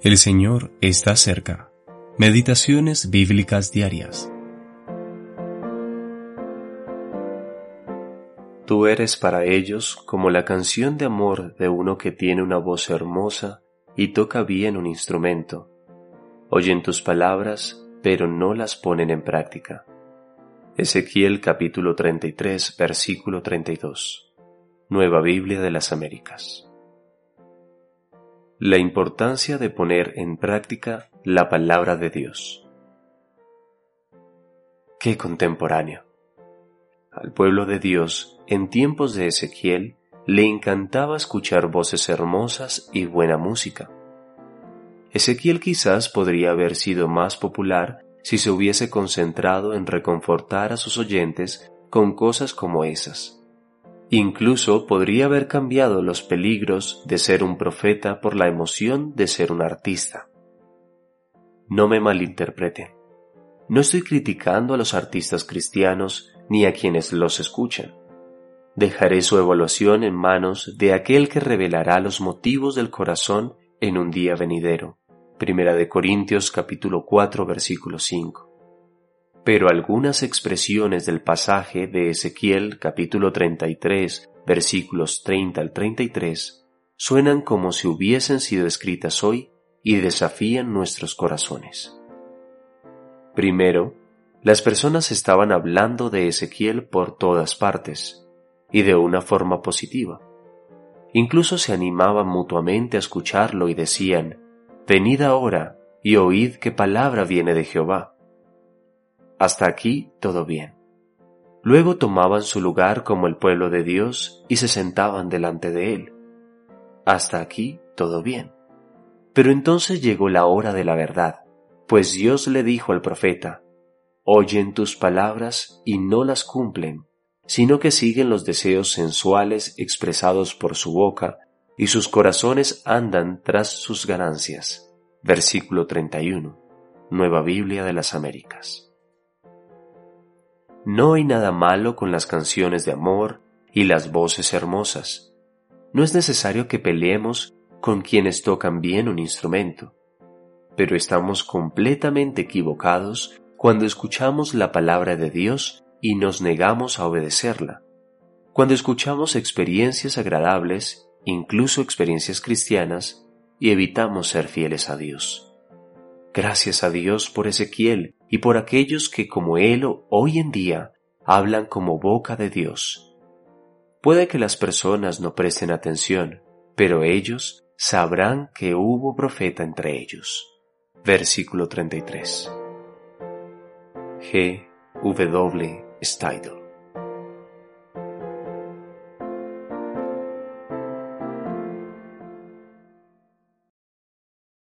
El Señor está cerca. Meditaciones bíblicas diarias. Tú eres para ellos como la canción de amor de uno que tiene una voz hermosa y toca bien un instrumento. Oyen tus palabras, pero no las ponen en práctica. Ezequiel capítulo 33, versículo 32. Nueva Biblia de las Américas. La importancia de poner en práctica la palabra de Dios. ¡Qué contemporáneo! Al pueblo de Dios, en tiempos de Ezequiel, le encantaba escuchar voces hermosas y buena música. Ezequiel quizás podría haber sido más popular si se hubiese concentrado en reconfortar a sus oyentes con cosas como esas Incluso podría haber cambiado los peligros de ser un profeta por la emoción de ser un artista. No me malinterpreten. No estoy criticando a los artistas cristianos ni a quienes los escuchan. Dejaré su evaluación en manos de aquel que revelará los motivos del corazón en un día venidero. Primera de Corintios capítulo 4 versículo 5 pero algunas expresiones del pasaje de Ezequiel capítulo 33 versículos 30 al 33 suenan como si hubiesen sido escritas hoy y desafían nuestros corazones. Primero, las personas estaban hablando de Ezequiel por todas partes, y de una forma positiva. Incluso se animaban mutuamente a escucharlo y decían, Venid ahora y oíd qué palabra viene de Jehová. Hasta aquí todo bien. Luego tomaban su lugar como el pueblo de Dios y se sentaban delante de él. Hasta aquí todo bien. Pero entonces llegó la hora de la verdad, pues Dios le dijo al profeta, Oyen tus palabras y no las cumplen, sino que siguen los deseos sensuales expresados por su boca, y sus corazones andan tras sus ganancias. Versículo 31. Nueva Biblia de las Américas. No hay nada malo con las canciones de amor y las voces hermosas. No es necesario que peleemos con quienes tocan bien un instrumento, pero estamos completamente equivocados cuando escuchamos la palabra de Dios y nos negamos a obedecerla. Cuando escuchamos experiencias agradables, incluso experiencias cristianas, y evitamos ser fieles a Dios. Gracias a Dios por Ezequiel y por aquellos que como él hoy en día hablan como boca de Dios. Puede que las personas no presten atención, pero ellos sabrán que hubo profeta entre ellos. Versículo 33. G. W.